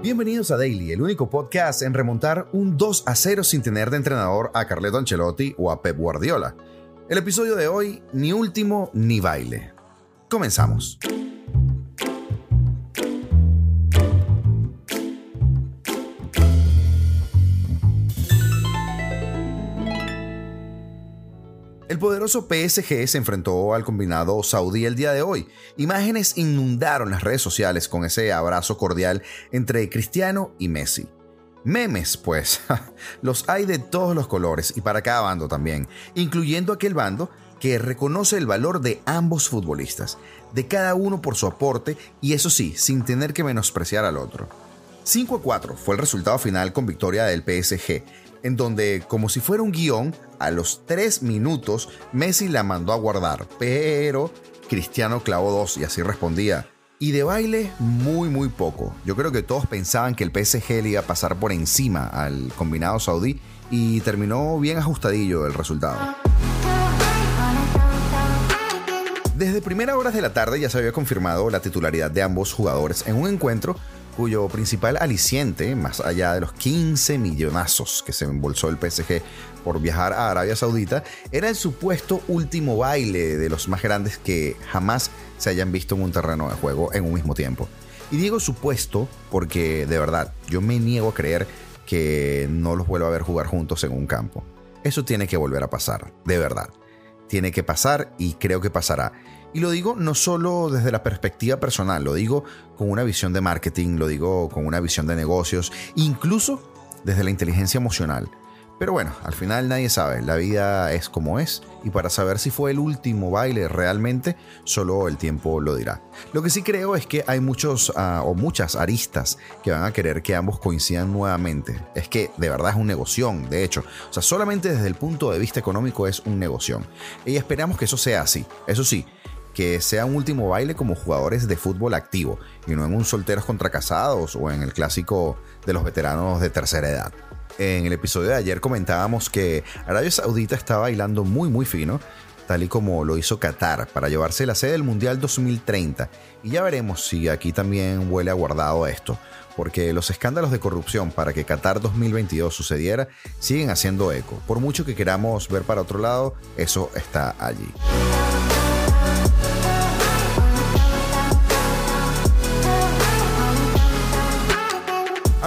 Bienvenidos a Daily, el único podcast en remontar un 2 a 0 sin tener de entrenador a Carleto Ancelotti o a Pep Guardiola. El episodio de hoy, ni último ni baile. Comenzamos. El poderoso PSG se enfrentó al combinado saudí el día de hoy. Imágenes inundaron las redes sociales con ese abrazo cordial entre Cristiano y Messi. Memes, pues, los hay de todos los colores y para cada bando también, incluyendo aquel bando que reconoce el valor de ambos futbolistas, de cada uno por su aporte y eso sí, sin tener que menospreciar al otro. 5 a 4 fue el resultado final con victoria del PSG, en donde, como si fuera un guion, a los 3 minutos Messi la mandó a guardar, pero Cristiano clavó dos y así respondía. Y de baile, muy, muy poco. Yo creo que todos pensaban que el PSG le iba a pasar por encima al combinado saudí y terminó bien ajustadillo el resultado. Desde primeras horas de la tarde ya se había confirmado la titularidad de ambos jugadores en un encuentro cuyo principal aliciente, más allá de los 15 millonazos que se embolsó el PSG por viajar a Arabia Saudita, era el supuesto último baile de los más grandes que jamás se hayan visto en un terreno de juego en un mismo tiempo. Y digo supuesto porque de verdad, yo me niego a creer que no los vuelva a ver jugar juntos en un campo. Eso tiene que volver a pasar, de verdad. Tiene que pasar y creo que pasará. Y lo digo no solo desde la perspectiva personal, lo digo con una visión de marketing, lo digo con una visión de negocios, incluso desde la inteligencia emocional. Pero bueno, al final nadie sabe, la vida es como es y para saber si fue el último baile realmente, solo el tiempo lo dirá. Lo que sí creo es que hay muchos uh, o muchas aristas que van a querer que ambos coincidan nuevamente. Es que de verdad es un negocio, de hecho. O sea, solamente desde el punto de vista económico es un negocio. Y esperamos que eso sea así. Eso sí, que sea un último baile como jugadores de fútbol activo y no en un solteros contra casados o en el clásico de los veteranos de tercera edad. En el episodio de ayer comentábamos que Arabia Saudita está bailando muy muy fino, tal y como lo hizo Qatar para llevarse la sede del Mundial 2030. Y ya veremos si aquí también huele a guardado esto, porque los escándalos de corrupción para que Qatar 2022 sucediera siguen haciendo eco. Por mucho que queramos ver para otro lado, eso está allí.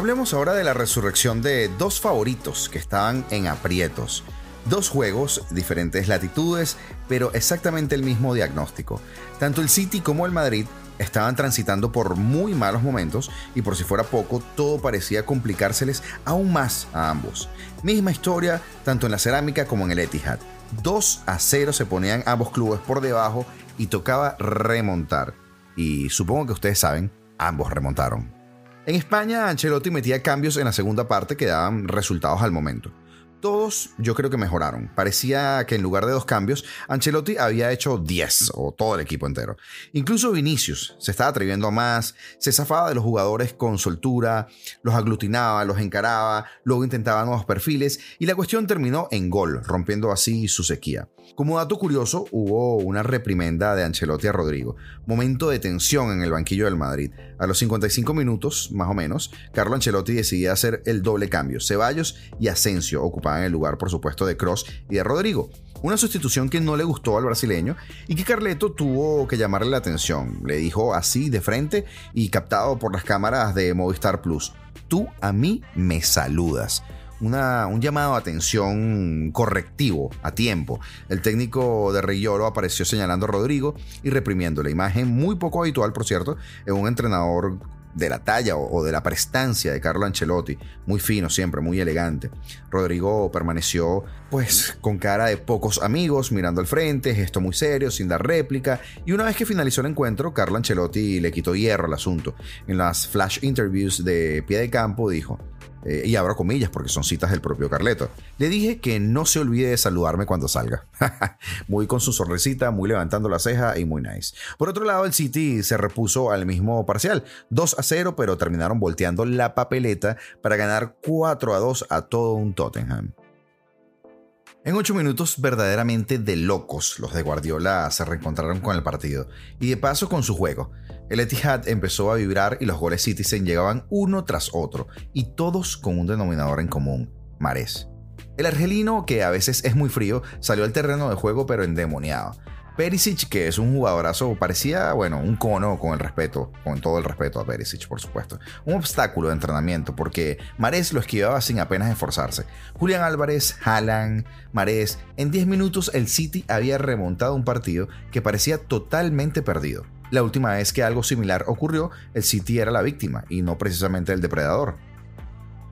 Hablemos ahora de la resurrección de dos favoritos que estaban en aprietos. Dos juegos, diferentes latitudes, pero exactamente el mismo diagnóstico. Tanto el City como el Madrid estaban transitando por muy malos momentos y por si fuera poco, todo parecía complicárseles aún más a ambos. Misma historia tanto en la cerámica como en el Etihad. 2 a 0 se ponían ambos clubes por debajo y tocaba remontar. Y supongo que ustedes saben, ambos remontaron. En España, Ancelotti metía cambios en la segunda parte que daban resultados al momento. Todos yo creo que mejoraron. Parecía que en lugar de dos cambios, Ancelotti había hecho 10 o todo el equipo entero. Incluso Vinicius se estaba atreviendo a más, se zafaba de los jugadores con soltura, los aglutinaba, los encaraba, luego intentaba nuevos perfiles y la cuestión terminó en gol, rompiendo así su sequía. Como dato curioso, hubo una reprimenda de Ancelotti a Rodrigo. Momento de tensión en el banquillo del Madrid. A los 55 minutos, más o menos, Carlo Ancelotti decidía hacer el doble cambio. Ceballos y Asensio ocupaban el lugar, por supuesto, de Cross y de Rodrigo. Una sustitución que no le gustó al brasileño y que Carleto tuvo que llamarle la atención. Le dijo así de frente y captado por las cámaras de Movistar Plus. Tú a mí me saludas un llamado de atención correctivo a tiempo. El técnico de Reyolo apareció señalando a Rodrigo y reprimiendo la imagen muy poco habitual, por cierto, en un entrenador de la talla o, de la prestancia de Carlo Ancelotti, muy fino siempre, muy elegante. Rodrigo permaneció pues con cara de pocos amigos, mirando al frente, gesto muy serio, sin dar réplica, y una vez que finalizó el encuentro, Carlo Ancelotti le quitó hierro al asunto. En las flash interviews de pie de campo dijo, eh, y abro comillas porque son citas del propio Carleto. Le dije que no se olvide de saludarme cuando salga. muy con su sonrisita, muy levantando la ceja y muy nice. Por otro lado, el City se repuso al mismo parcial, 2 a 0, pero terminaron volteando la papeleta para ganar 4 a 2 a todo un Tottenham. En ocho minutos verdaderamente de locos, los de Guardiola se reencontraron con el partido y de paso con su juego. El Etihad empezó a vibrar y los goles Citizen llegaban uno tras otro y todos con un denominador en común, Marés. El argelino, que a veces es muy frío, salió al terreno de juego pero endemoniado. Perisic, que es un jugadorazo, parecía, bueno, un cono con el respeto, con todo el respeto a Perisic, por supuesto. Un obstáculo de entrenamiento, porque Marés lo esquivaba sin apenas esforzarse. Julián Álvarez, Haaland, Marés, en 10 minutos el City había remontado un partido que parecía totalmente perdido. La última vez que algo similar ocurrió, el City era la víctima y no precisamente el depredador.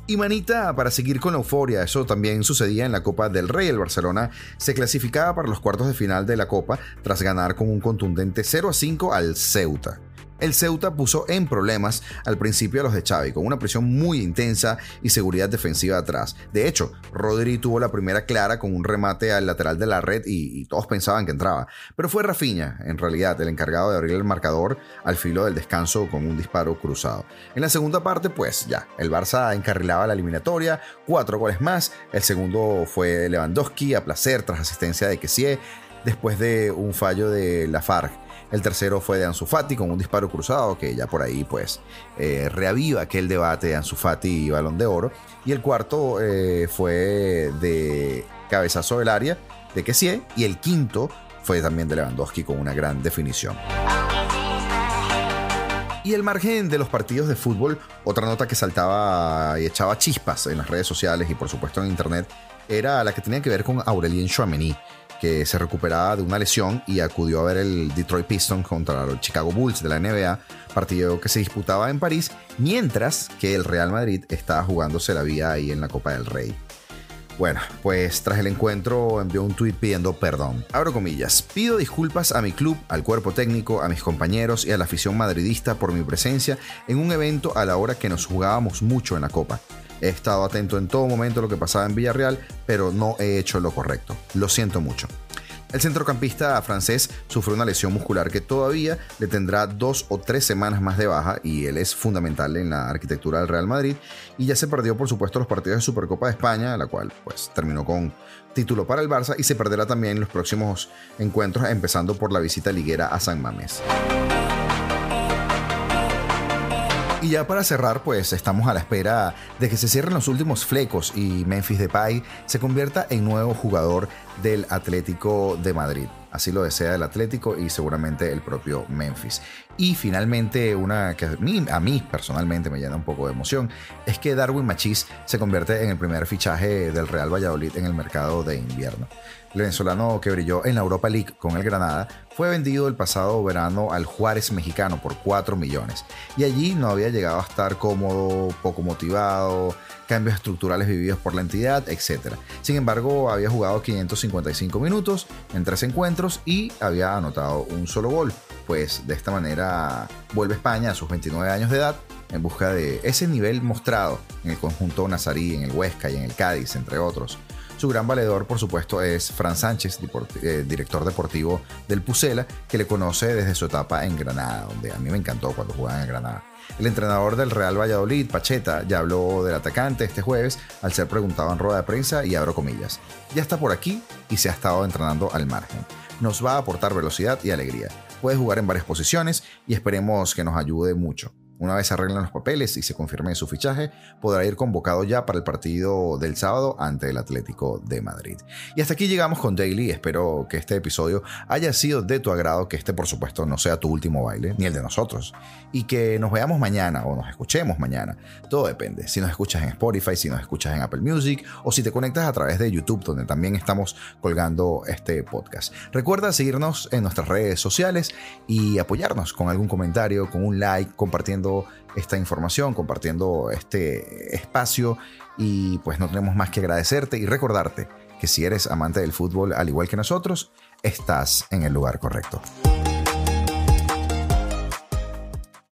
Y manita, para seguir con la euforia, eso también sucedía en la Copa del Rey. El Barcelona se clasificaba para los cuartos de final de la Copa tras ganar con un contundente 0 a 5 al Ceuta el Ceuta puso en problemas al principio a los de Xavi, con una presión muy intensa y seguridad defensiva atrás. De hecho, Rodri tuvo la primera clara con un remate al lateral de la red y, todos pensaban que entraba. Pero fue Rafinha, en realidad, el encargado de abrir el marcador al filo del descanso con un disparo cruzado. En la segunda parte, pues ya, el Barça encarrilaba la eliminatoria, cuatro goles más. El segundo fue Lewandowski a placer tras asistencia de Kessie, después de un fallo de Lafargue. El tercero fue de Ansu Fati con un disparo cruzado que ya por ahí pues eh, reaviva aquel debate de Ansu Fati y Balón de Oro. Y el cuarto eh, fue de cabezazo del área de Kessie y el quinto fue también de Lewandowski con una gran definición. Y el margen de los partidos de fútbol, otra nota que saltaba y echaba chispas en las redes sociales y por supuesto en internet, era la que tenía que ver con Aurelien Chouameni, que se recuperaba de una lesión y acudió a ver el Detroit Pistons contra los Chicago Bulls de la NBA, partido que se disputaba en París, mientras que el Real Madrid estaba jugándose la vida ahí en la Copa del Rey. Bueno, pues tras el encuentro envió un tuit pidiendo perdón. Abro comillas. Pido disculpas a mi club, al cuerpo técnico, a mis compañeros y a la afición madridista por mi presencia en un evento a la hora que nos jugábamos mucho en la Copa. He estado atento en todo momento a lo que pasaba en Villarreal, pero no he hecho lo correcto. Lo siento mucho. El centrocampista francés sufrió una lesión muscular que todavía le tendrá dos o tres semanas más de baja y él es fundamental en la arquitectura del Real Madrid y ya se perdió por supuesto los partidos de Supercopa de España, la cual pues terminó con título para el Barça y se perderá también los próximos encuentros empezando por la visita liguera a San Mamés. Y ya para cerrar, pues estamos a la espera de que se cierren los últimos flecos y Memphis Depay se convierta en nuevo jugador del Atlético de Madrid. Así lo desea el Atlético y seguramente el propio Memphis. Y finalmente, una que a mí, personalmente me llena un poco de emoción, es que Darwin Machís se convierte en el primer fichaje del Real Valladolid en el mercado de invierno. Venezolano que brilló en la Europa League con el Granada fue vendido el pasado verano al Juárez mexicano por 4 millones y allí no había llegado a estar cómodo, poco motivado, cambios estructurales vividos por la entidad, etc. Sin embargo, había jugado 555 minutos en tres encuentros y había anotado un solo gol, pues de esta manera vuelve a España a sus 29 años de edad en busca de ese nivel mostrado en el conjunto nazarí, en el Huesca y en el Cádiz, entre otros. Su gran valedor, por supuesto, es Fran Sánchez, eh, director deportivo del Pucela, que le conoce desde su etapa en Granada, donde a mí me encantó cuando jugaba en Granada. El entrenador del Real Valladolid, Pacheta, ya habló del atacante este jueves al ser preguntado en rueda de prensa y abro comillas. Ya está por aquí y se ha estado entrenando al margen. Nos va a aportar velocidad y alegría. Puede jugar en varias posiciones y esperemos que nos ayude mucho. Una vez arreglen los papeles y se confirme su fichaje, podrá ir convocado ya para el partido del sábado ante el Atlético de Madrid. Y hasta aquí llegamos con Daily. Espero que este episodio haya sido de tu agrado, que este por supuesto no sea tu último baile, ni el de nosotros. Y que nos veamos mañana o nos escuchemos mañana. Todo depende. Si nos escuchas en Spotify, si nos escuchas en Apple Music o si te conectas a través de YouTube, donde también estamos colgando este podcast. Recuerda seguirnos en nuestras redes sociales y apoyarnos con algún comentario, con un like, esta información, compartiendo este espacio y pues no tenemos más que agradecerte y recordarte que si eres amante del fútbol al igual que nosotros, estás en el lugar correcto.